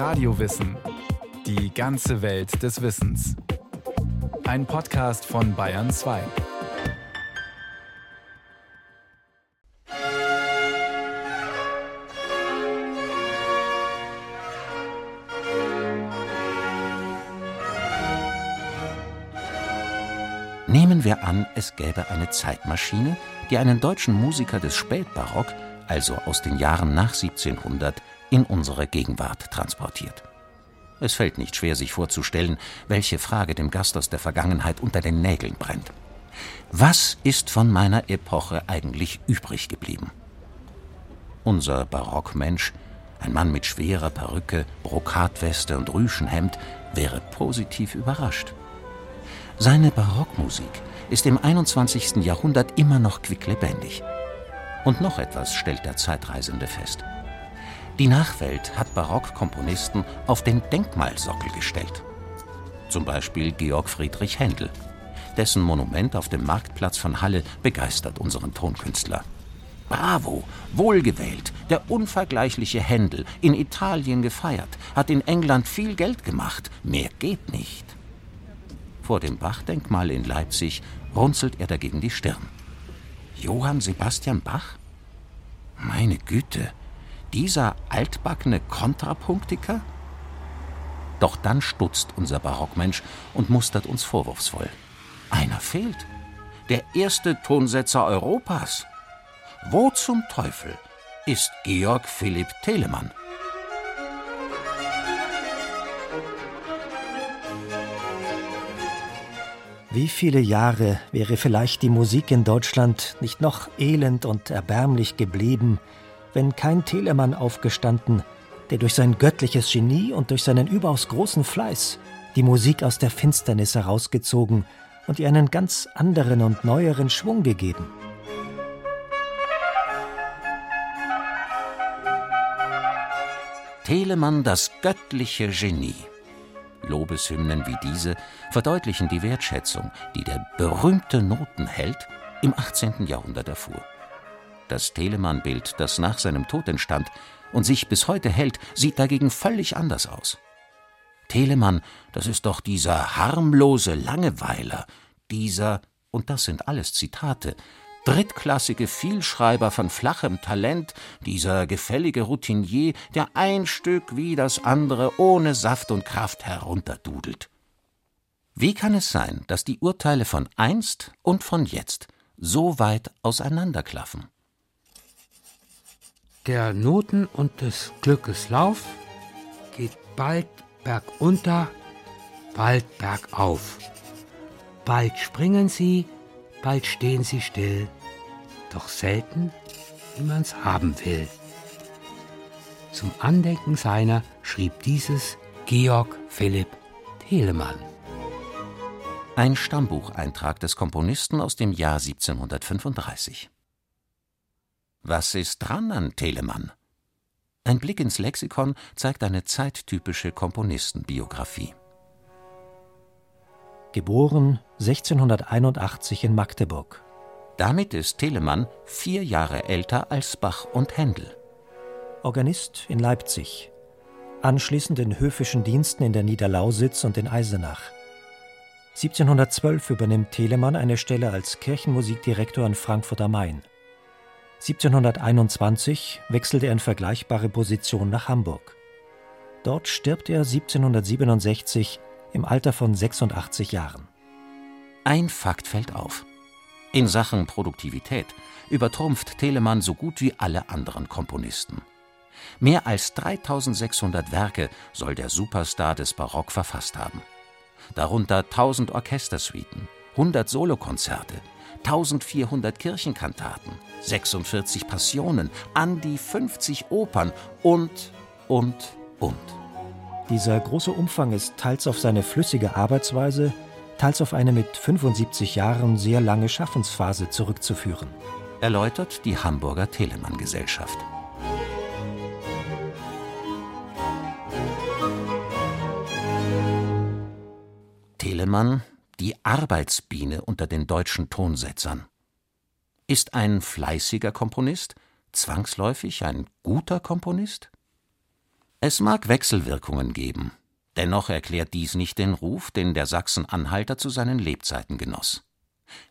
Radiowissen. Die ganze Welt des Wissens. Ein Podcast von Bayern 2. Nehmen wir an, es gäbe eine Zeitmaschine, die einen deutschen Musiker des Spätbarock, also aus den Jahren nach 1700, in unsere Gegenwart transportiert. Es fällt nicht schwer, sich vorzustellen, welche Frage dem Gast aus der Vergangenheit unter den Nägeln brennt. Was ist von meiner Epoche eigentlich übrig geblieben? Unser Barockmensch, ein Mann mit schwerer Perücke, Brokatweste und Rüschenhemd, wäre positiv überrascht. Seine Barockmusik ist im 21. Jahrhundert immer noch quicklebendig. Und noch etwas stellt der Zeitreisende fest. Die Nachwelt hat Barockkomponisten auf den Denkmalsockel gestellt. Zum Beispiel Georg Friedrich Händel. Dessen Monument auf dem Marktplatz von Halle begeistert unseren Tonkünstler. Bravo, wohlgewählt, der unvergleichliche Händel, in Italien gefeiert, hat in England viel Geld gemacht, mehr geht nicht. Vor dem Bach-Denkmal in Leipzig runzelt er dagegen die Stirn. Johann Sebastian Bach? Meine Güte, dieser altbackene Kontrapunktiker? Doch dann stutzt unser Barockmensch und mustert uns vorwurfsvoll. Einer fehlt. Der erste Tonsetzer Europas. Wo zum Teufel ist Georg Philipp Telemann? Wie viele Jahre wäre vielleicht die Musik in Deutschland nicht noch elend und erbärmlich geblieben, wenn kein Telemann aufgestanden, der durch sein göttliches Genie und durch seinen überaus großen Fleiß die Musik aus der Finsternis herausgezogen und ihr einen ganz anderen und neueren Schwung gegeben. Telemann das göttliche Genie. Lobeshymnen wie diese verdeutlichen die Wertschätzung, die der berühmte Notenheld im 18. Jahrhundert erfuhr. Das Telemann-Bild, das nach seinem Tod entstand und sich bis heute hält, sieht dagegen völlig anders aus. Telemann, das ist doch dieser harmlose Langeweiler, dieser, und das sind alles Zitate, drittklassige Vielschreiber von flachem Talent, dieser gefällige Routinier, der ein Stück wie das andere ohne Saft und Kraft herunterdudelt. Wie kann es sein, dass die Urteile von einst und von jetzt so weit auseinanderklaffen? Der Noten und des Glückes Lauf geht bald bergunter, bald bergauf. Bald springen sie, bald stehen sie still, doch selten, wie man's haben will. Zum Andenken seiner schrieb dieses Georg Philipp Telemann. Ein Stammbucheintrag des Komponisten aus dem Jahr 1735. Was ist dran an Telemann? Ein Blick ins Lexikon zeigt eine zeittypische Komponistenbiografie. Geboren 1681 in Magdeburg. Damit ist Telemann vier Jahre älter als Bach und Händel. Organist in Leipzig. Anschließend in höfischen Diensten in der Niederlausitz und in Eisenach. 1712 übernimmt Telemann eine Stelle als Kirchenmusikdirektor in Frankfurt am Main. 1721 wechselt er in vergleichbare Position nach Hamburg. Dort stirbt er 1767 im Alter von 86 Jahren. Ein Fakt fällt auf. In Sachen Produktivität übertrumpft Telemann so gut wie alle anderen Komponisten. Mehr als 3600 Werke soll der Superstar des Barock verfasst haben. Darunter 1000 Orchestersuiten, 100 Solokonzerte, 1400 Kirchenkantaten, 46 Passionen, an die 50 Opern und, und, und. Dieser große Umfang ist teils auf seine flüssige Arbeitsweise, teils auf eine mit 75 Jahren sehr lange Schaffensphase zurückzuführen. Erläutert die Hamburger Telemann Gesellschaft. Telemann, die Arbeitsbiene unter den deutschen Tonsetzern. Ist ein fleißiger Komponist zwangsläufig ein guter Komponist? Es mag Wechselwirkungen geben, dennoch erklärt dies nicht den Ruf, den der Sachsen-Anhalter zu seinen Lebzeiten genoss.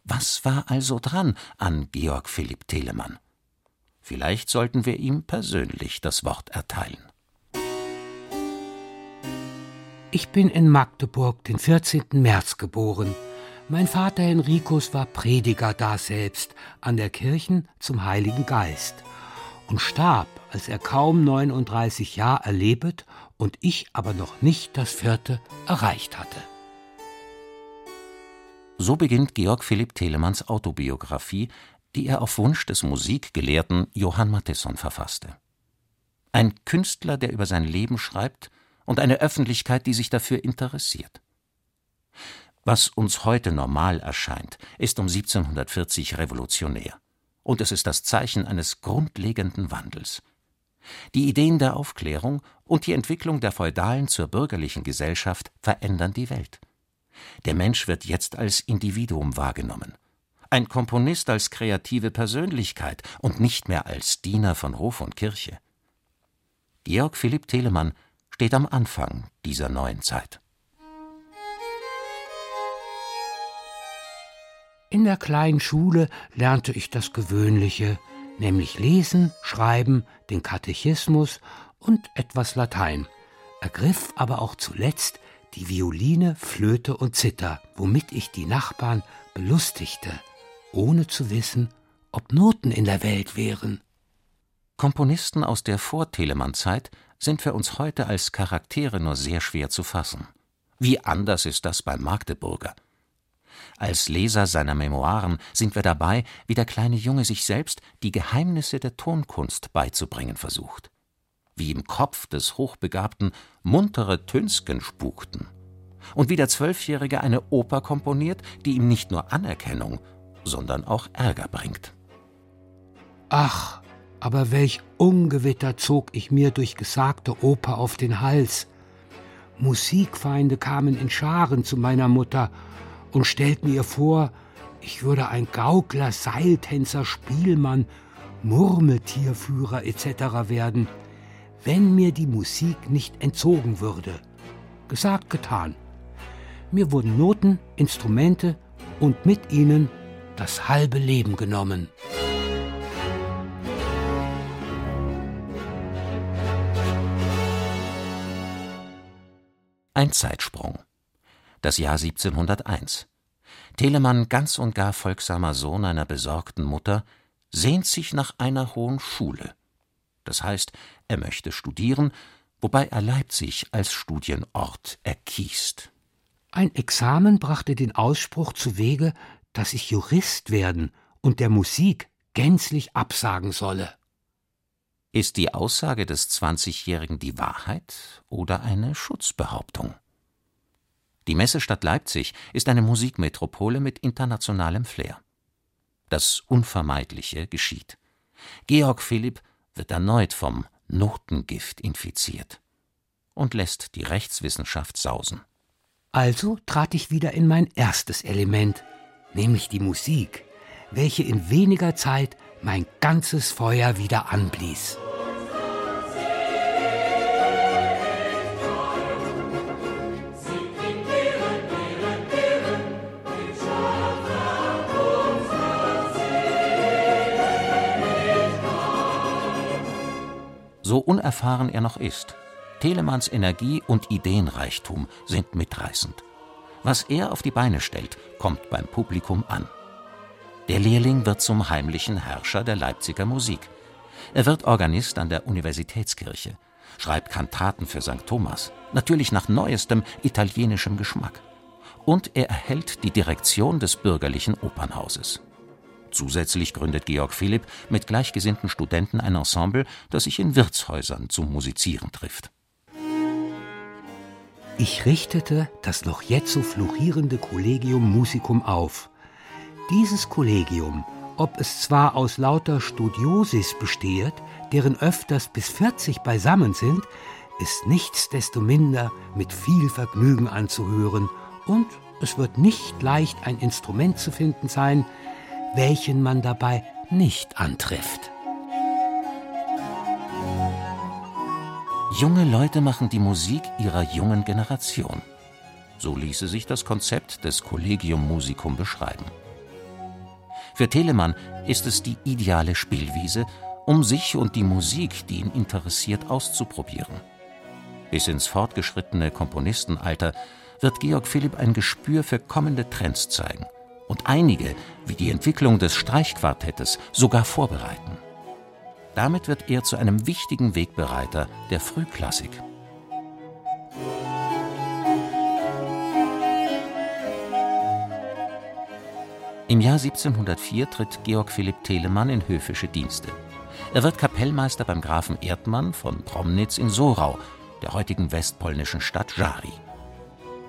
Was war also dran an Georg Philipp Telemann? Vielleicht sollten wir ihm persönlich das Wort erteilen. Ich bin in Magdeburg den 14. März geboren. Mein Vater Henricus war Prediger daselbst an der Kirchen zum Heiligen Geist und starb, als er kaum 39 Jahre erlebet und ich aber noch nicht das vierte erreicht hatte. So beginnt Georg Philipp Telemanns Autobiografie, die er auf Wunsch des Musikgelehrten Johann Mattisson verfasste. Ein Künstler, der über sein Leben schreibt, und eine Öffentlichkeit, die sich dafür interessiert. Was uns heute normal erscheint, ist um 1740 revolutionär. Und es ist das Zeichen eines grundlegenden Wandels. Die Ideen der Aufklärung und die Entwicklung der feudalen zur bürgerlichen Gesellschaft verändern die Welt. Der Mensch wird jetzt als Individuum wahrgenommen. Ein Komponist als kreative Persönlichkeit und nicht mehr als Diener von Hof und Kirche. Georg Philipp Telemann steht am Anfang dieser neuen Zeit. In der kleinen Schule lernte ich das Gewöhnliche, nämlich Lesen, Schreiben, den Katechismus und etwas Latein, ergriff aber auch zuletzt die Violine, Flöte und Zither, womit ich die Nachbarn belustigte, ohne zu wissen, ob Noten in der Welt wären. Komponisten aus der Vor-Telemann-Zeit sind für uns heute als Charaktere nur sehr schwer zu fassen. Wie anders ist das beim Magdeburger? Als Leser seiner Memoiren sind wir dabei, wie der kleine Junge sich selbst die Geheimnisse der Tonkunst beizubringen versucht. Wie im Kopf des Hochbegabten muntere Tönsken spukten. Und wie der Zwölfjährige eine Oper komponiert, die ihm nicht nur Anerkennung, sondern auch Ärger bringt. Ach, aber welch Ungewitter zog ich mir durch gesagte Oper auf den Hals. Musikfeinde kamen in Scharen zu meiner Mutter und stellten ihr vor, ich würde ein Gaukler, Seiltänzer, Spielmann, Murmeltierführer etc. werden, wenn mir die Musik nicht entzogen würde. Gesagt, getan. Mir wurden Noten, Instrumente und mit ihnen das halbe Leben genommen. Ein Zeitsprung. Das Jahr 1701. Telemann, ganz und gar folgsamer Sohn einer besorgten Mutter, sehnt sich nach einer hohen Schule. Das heißt, er möchte studieren, wobei er Leipzig als Studienort erkiest. Ein Examen brachte den Ausspruch zu Wege, dass ich Jurist werden und der Musik gänzlich absagen solle. Ist die Aussage des Zwanzigjährigen die Wahrheit oder eine Schutzbehauptung? Die Messestadt Leipzig ist eine Musikmetropole mit internationalem Flair. Das Unvermeidliche geschieht. Georg Philipp wird erneut vom Notengift infiziert und lässt die Rechtswissenschaft sausen. Also trat ich wieder in mein erstes Element, nämlich die Musik, welche in weniger Zeit mein ganzes Feuer wieder anblies. So unerfahren er noch ist, Telemanns Energie und Ideenreichtum sind mitreißend. Was er auf die Beine stellt, kommt beim Publikum an. Der Lehrling wird zum heimlichen Herrscher der Leipziger Musik. Er wird Organist an der Universitätskirche, schreibt Kantaten für St. Thomas, natürlich nach neuestem italienischem Geschmack. Und er erhält die Direktion des bürgerlichen Opernhauses. Zusätzlich gründet Georg Philipp mit gleichgesinnten Studenten ein Ensemble, das sich in Wirtshäusern zum Musizieren trifft. Ich richtete das noch jetzt so florierende Collegium Musicum auf, dieses Kollegium, ob es zwar aus lauter Studiosis besteht, deren öfters bis 40 beisammen sind, ist nichtsdestominder mit viel Vergnügen anzuhören und es wird nicht leicht ein Instrument zu finden sein, welchen man dabei nicht antrifft. Junge Leute machen die Musik ihrer jungen Generation. So ließe sich das Konzept des Collegium Musicum beschreiben. Für Telemann ist es die ideale Spielwiese, um sich und die Musik, die ihn interessiert, auszuprobieren. Bis ins fortgeschrittene Komponistenalter wird Georg Philipp ein Gespür für kommende Trends zeigen und einige, wie die Entwicklung des Streichquartettes, sogar vorbereiten. Damit wird er zu einem wichtigen Wegbereiter der Frühklassik. Im Jahr 1704 tritt Georg Philipp Telemann in höfische Dienste. Er wird Kapellmeister beim Grafen Erdmann von Promnitz in Sorau, der heutigen westpolnischen Stadt Żary.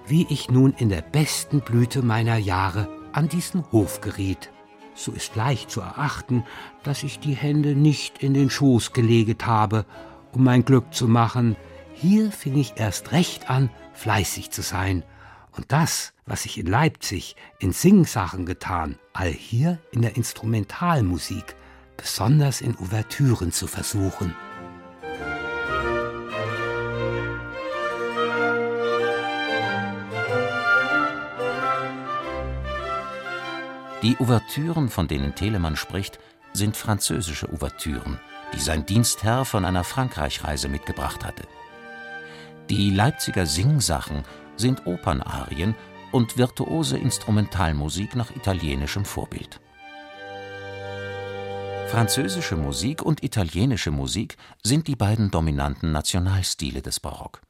Wie ich nun in der besten Blüte meiner Jahre an diesen Hof geriet, so ist leicht zu erachten, dass ich die Hände nicht in den Schoß geleget habe, um mein Glück zu machen. Hier fing ich erst recht an, fleißig zu sein. Und das, was ich in Leipzig in Singsachen getan, allhier in der Instrumentalmusik, besonders in Ouvertüren zu versuchen. Die Ouvertüren, von denen Telemann spricht, sind französische Ouvertüren, die sein Dienstherr von einer Frankreichreise mitgebracht hatte. Die Leipziger Singsachen sind Opernarien und virtuose Instrumentalmusik nach italienischem Vorbild. Französische Musik und italienische Musik sind die beiden dominanten Nationalstile des Barock.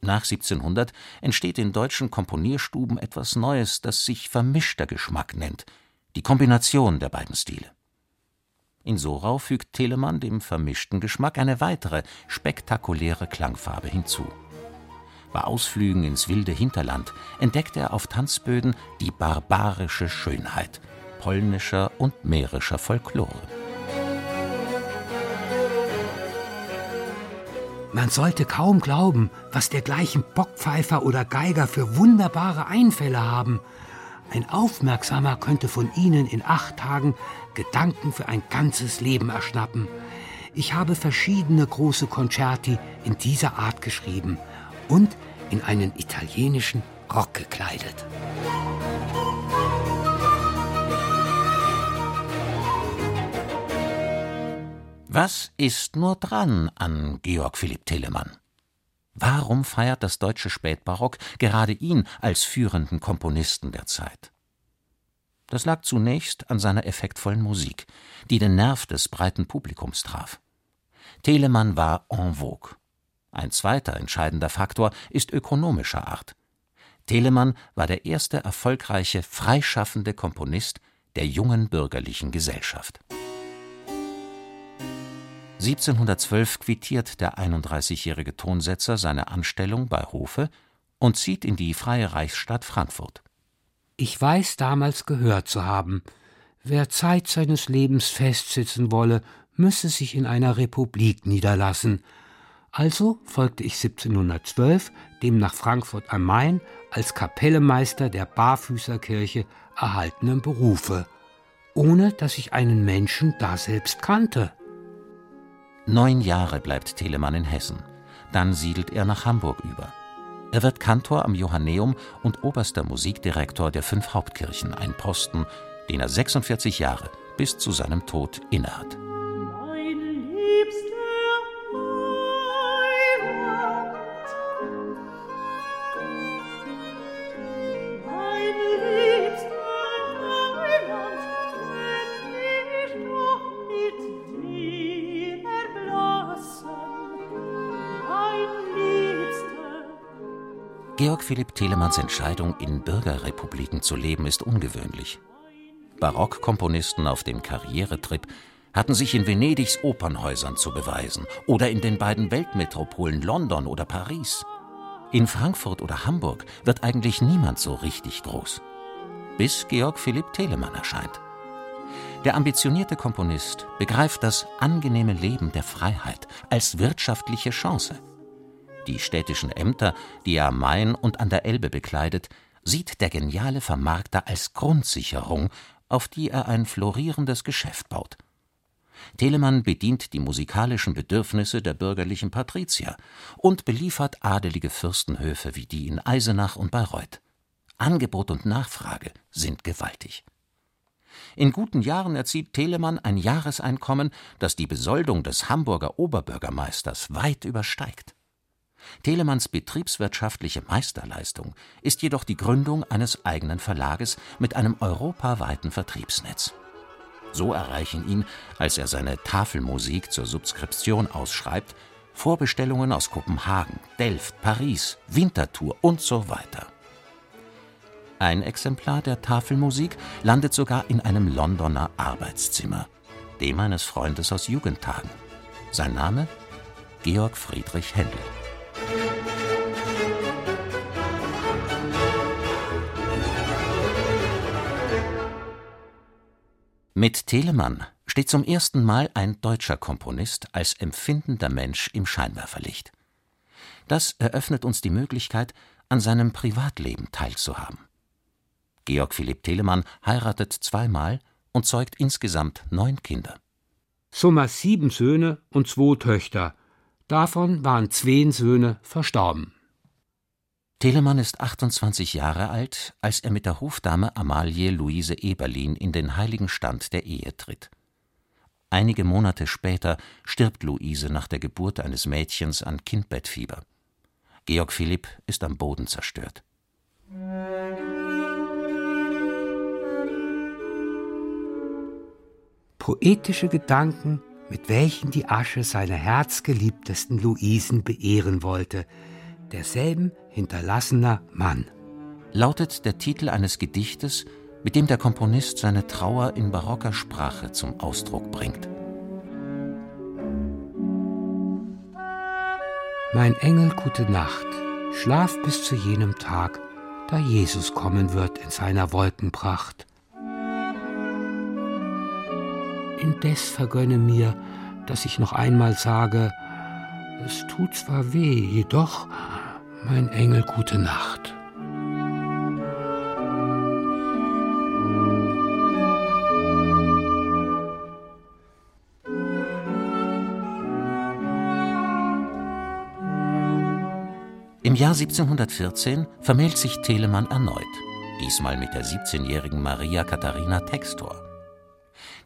Nach 1700 entsteht in deutschen Komponierstuben etwas Neues, das sich vermischter Geschmack nennt – die Kombination der beiden Stile. In Sorau fügt Telemann dem vermischten Geschmack eine weitere, spektakuläre Klangfarbe hinzu. Bei Ausflügen ins wilde Hinterland entdeckt er auf Tanzböden die barbarische Schönheit polnischer und mährischer Folklore. Man sollte kaum glauben, was dergleichen Bockpfeifer oder Geiger für wunderbare Einfälle haben – ein Aufmerksamer könnte von Ihnen in acht Tagen Gedanken für ein ganzes Leben erschnappen. Ich habe verschiedene große Concerti in dieser Art geschrieben und in einen italienischen Rock gekleidet. Was ist nur dran an Georg Philipp Telemann? Warum feiert das deutsche Spätbarock gerade ihn als führenden Komponisten der Zeit? Das lag zunächst an seiner effektvollen Musik, die den Nerv des breiten Publikums traf. Telemann war en vogue. Ein zweiter entscheidender Faktor ist ökonomischer Art. Telemann war der erste erfolgreiche, freischaffende Komponist der jungen bürgerlichen Gesellschaft. 1712 quittiert der 31-jährige Tonsetzer seine Anstellung bei Hofe und zieht in die freie Reichsstadt Frankfurt. Ich weiß damals gehört zu haben, wer Zeit seines Lebens festsitzen wolle, müsse sich in einer Republik niederlassen. Also folgte ich 1712 dem nach Frankfurt am Main als Kapellemeister der Barfüßerkirche erhaltenen Berufe, ohne dass ich einen Menschen daselbst kannte. Neun Jahre bleibt Telemann in Hessen. Dann siedelt er nach Hamburg über. Er wird Kantor am Johanneum und oberster Musikdirektor der fünf Hauptkirchen, ein Posten, den er 46 Jahre bis zu seinem Tod innehat. Georg Philipp Telemanns Entscheidung, in Bürgerrepubliken zu leben, ist ungewöhnlich. Barockkomponisten auf dem Karrieretrip hatten sich in Venedigs Opernhäusern zu beweisen oder in den beiden Weltmetropolen London oder Paris. In Frankfurt oder Hamburg wird eigentlich niemand so richtig groß. Bis Georg Philipp Telemann erscheint. Der ambitionierte Komponist begreift das angenehme Leben der Freiheit als wirtschaftliche Chance die städtischen Ämter, die er am Main und an der Elbe bekleidet, sieht der geniale Vermarkter als Grundsicherung, auf die er ein florierendes Geschäft baut. Telemann bedient die musikalischen Bedürfnisse der bürgerlichen Patrizier und beliefert adelige Fürstenhöfe wie die in Eisenach und Bayreuth. Angebot und Nachfrage sind gewaltig. In guten Jahren erzielt Telemann ein Jahreseinkommen, das die Besoldung des Hamburger Oberbürgermeisters weit übersteigt. Telemanns betriebswirtschaftliche Meisterleistung ist jedoch die Gründung eines eigenen Verlages mit einem europaweiten Vertriebsnetz. So erreichen ihn, als er seine Tafelmusik zur Subskription ausschreibt, Vorbestellungen aus Kopenhagen, Delft, Paris, Winterthur und so weiter. Ein Exemplar der Tafelmusik landet sogar in einem Londoner Arbeitszimmer, dem eines Freundes aus Jugendtagen. Sein Name? Georg Friedrich Händel. Mit Telemann steht zum ersten Mal ein deutscher Komponist als empfindender Mensch im Scheinwerferlicht. Das eröffnet uns die Möglichkeit, an seinem Privatleben teilzuhaben. Georg Philipp Telemann heiratet zweimal und zeugt insgesamt neun Kinder. Summa sieben Söhne und zwei Töchter. Davon waren zwei Söhne verstorben. Telemann ist 28 Jahre alt, als er mit der Hofdame Amalie Luise Eberlin in den heiligen Stand der Ehe tritt. Einige Monate später stirbt Luise nach der Geburt eines Mädchens an Kindbettfieber. Georg Philipp ist am Boden zerstört. Poetische Gedanken, mit welchen die Asche seiner herzgeliebtesten Luisen beehren wollte – derselben hinterlassener Mann. Lautet der Titel eines Gedichtes, mit dem der Komponist seine Trauer in barocker Sprache zum Ausdruck bringt. Mein Engel, gute Nacht, schlaf bis zu jenem Tag, da Jesus kommen wird in seiner Wolkenpracht. Indes vergönne mir, dass ich noch einmal sage, es tut zwar weh, jedoch, mein Engel, gute Nacht. Im Jahr 1714 vermählt sich Telemann erneut, diesmal mit der 17-jährigen Maria Katharina Textor.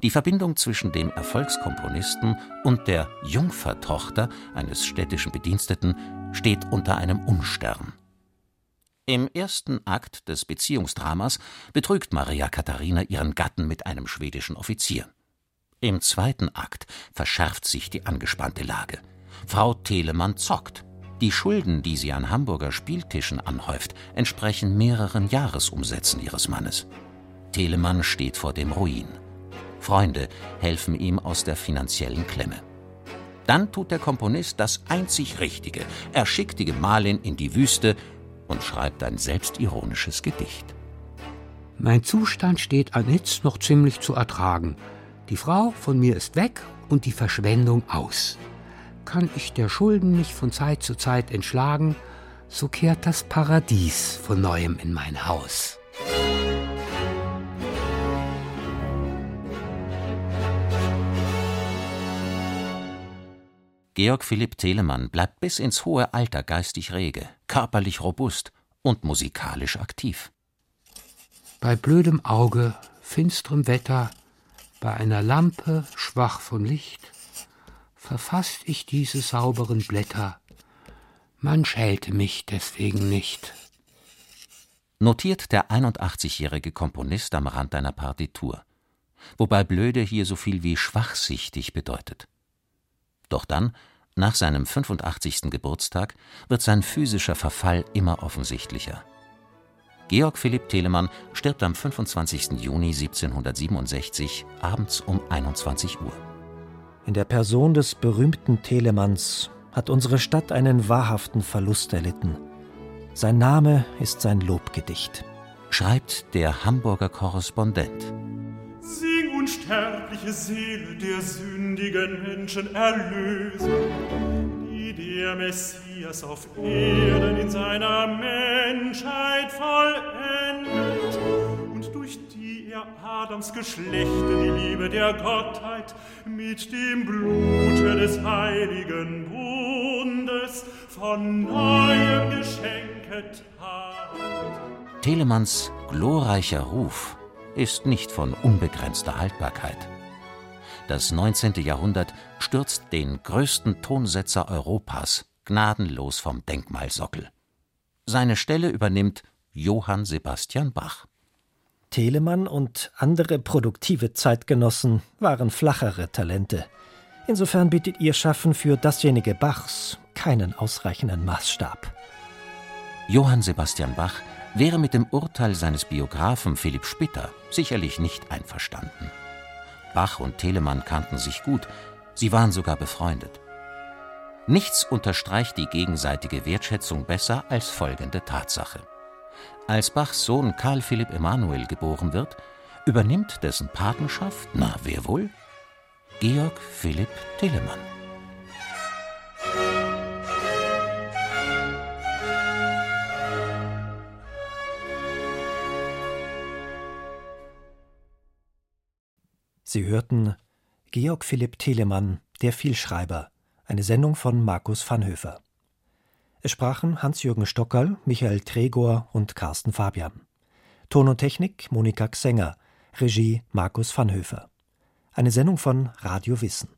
Die Verbindung zwischen dem Erfolgskomponisten und der Jungfertochter eines städtischen Bediensteten steht unter einem Unstern. Im ersten Akt des Beziehungsdramas betrügt Maria Katharina ihren Gatten mit einem schwedischen Offizier. Im zweiten Akt verschärft sich die angespannte Lage. Frau Telemann zockt. Die Schulden, die sie an Hamburger Spieltischen anhäuft, entsprechen mehreren Jahresumsätzen ihres Mannes. Telemann steht vor dem Ruin. Freunde helfen ihm aus der finanziellen Klemme. Dann tut der Komponist das einzig Richtige. Er schickt die Gemahlin in die Wüste und schreibt ein selbstironisches Gedicht. Mein Zustand steht anitz noch ziemlich zu ertragen. Die Frau von mir ist weg und die Verschwendung aus. Kann ich der Schulden mich von Zeit zu Zeit entschlagen, so kehrt das Paradies von neuem in mein Haus. Georg Philipp Telemann bleibt bis ins hohe Alter geistig rege, körperlich robust und musikalisch aktiv. Bei blödem Auge, finsterem Wetter, bei einer Lampe schwach von Licht, verfasst ich diese sauberen Blätter. Man schälte mich deswegen nicht. Notiert der 81-jährige Komponist am Rand einer Partitur, wobei blöde hier so viel wie schwachsichtig bedeutet. Doch dann nach seinem 85. Geburtstag wird sein physischer Verfall immer offensichtlicher. Georg Philipp Telemann stirbt am 25. Juni 1767 abends um 21 Uhr. In der Person des berühmten Telemanns hat unsere Stadt einen wahrhaften Verlust erlitten. Sein Name ist sein Lobgedicht. Schreibt der Hamburger Korrespondent. Unsterbliche Seele der sündigen Menschen Erlösung, die der Messias auf Erden in seiner Menschheit vollendet und durch die er Adams Geschlechte die Liebe der Gottheit mit dem Blute des heiligen Bundes von neuem geschenket hat. Telemanns glorreicher Ruf ist nicht von unbegrenzter Haltbarkeit. Das 19. Jahrhundert stürzt den größten Tonsetzer Europas gnadenlos vom Denkmalsockel. Seine Stelle übernimmt Johann Sebastian Bach. Telemann und andere produktive Zeitgenossen waren flachere Talente. Insofern bietet ihr Schaffen für dasjenige Bachs keinen ausreichenden Maßstab. Johann Sebastian Bach wäre mit dem Urteil seines Biografen Philipp Spitter sicherlich nicht einverstanden. Bach und Telemann kannten sich gut, sie waren sogar befreundet. Nichts unterstreicht die gegenseitige Wertschätzung besser als folgende Tatsache. Als Bachs Sohn Karl Philipp Emanuel geboren wird, übernimmt dessen Patenschaft, na wer wohl? Georg Philipp Telemann. Sie hörten Georg Philipp Telemann, der Vielschreiber, eine Sendung von Markus Vanhöfer. Es sprachen Hans-Jürgen Stockerl, Michael Tregor und Carsten Fabian. Ton und Technik Monika Xenger, Regie Markus Vanhöfer. Eine Sendung von Radio Wissen.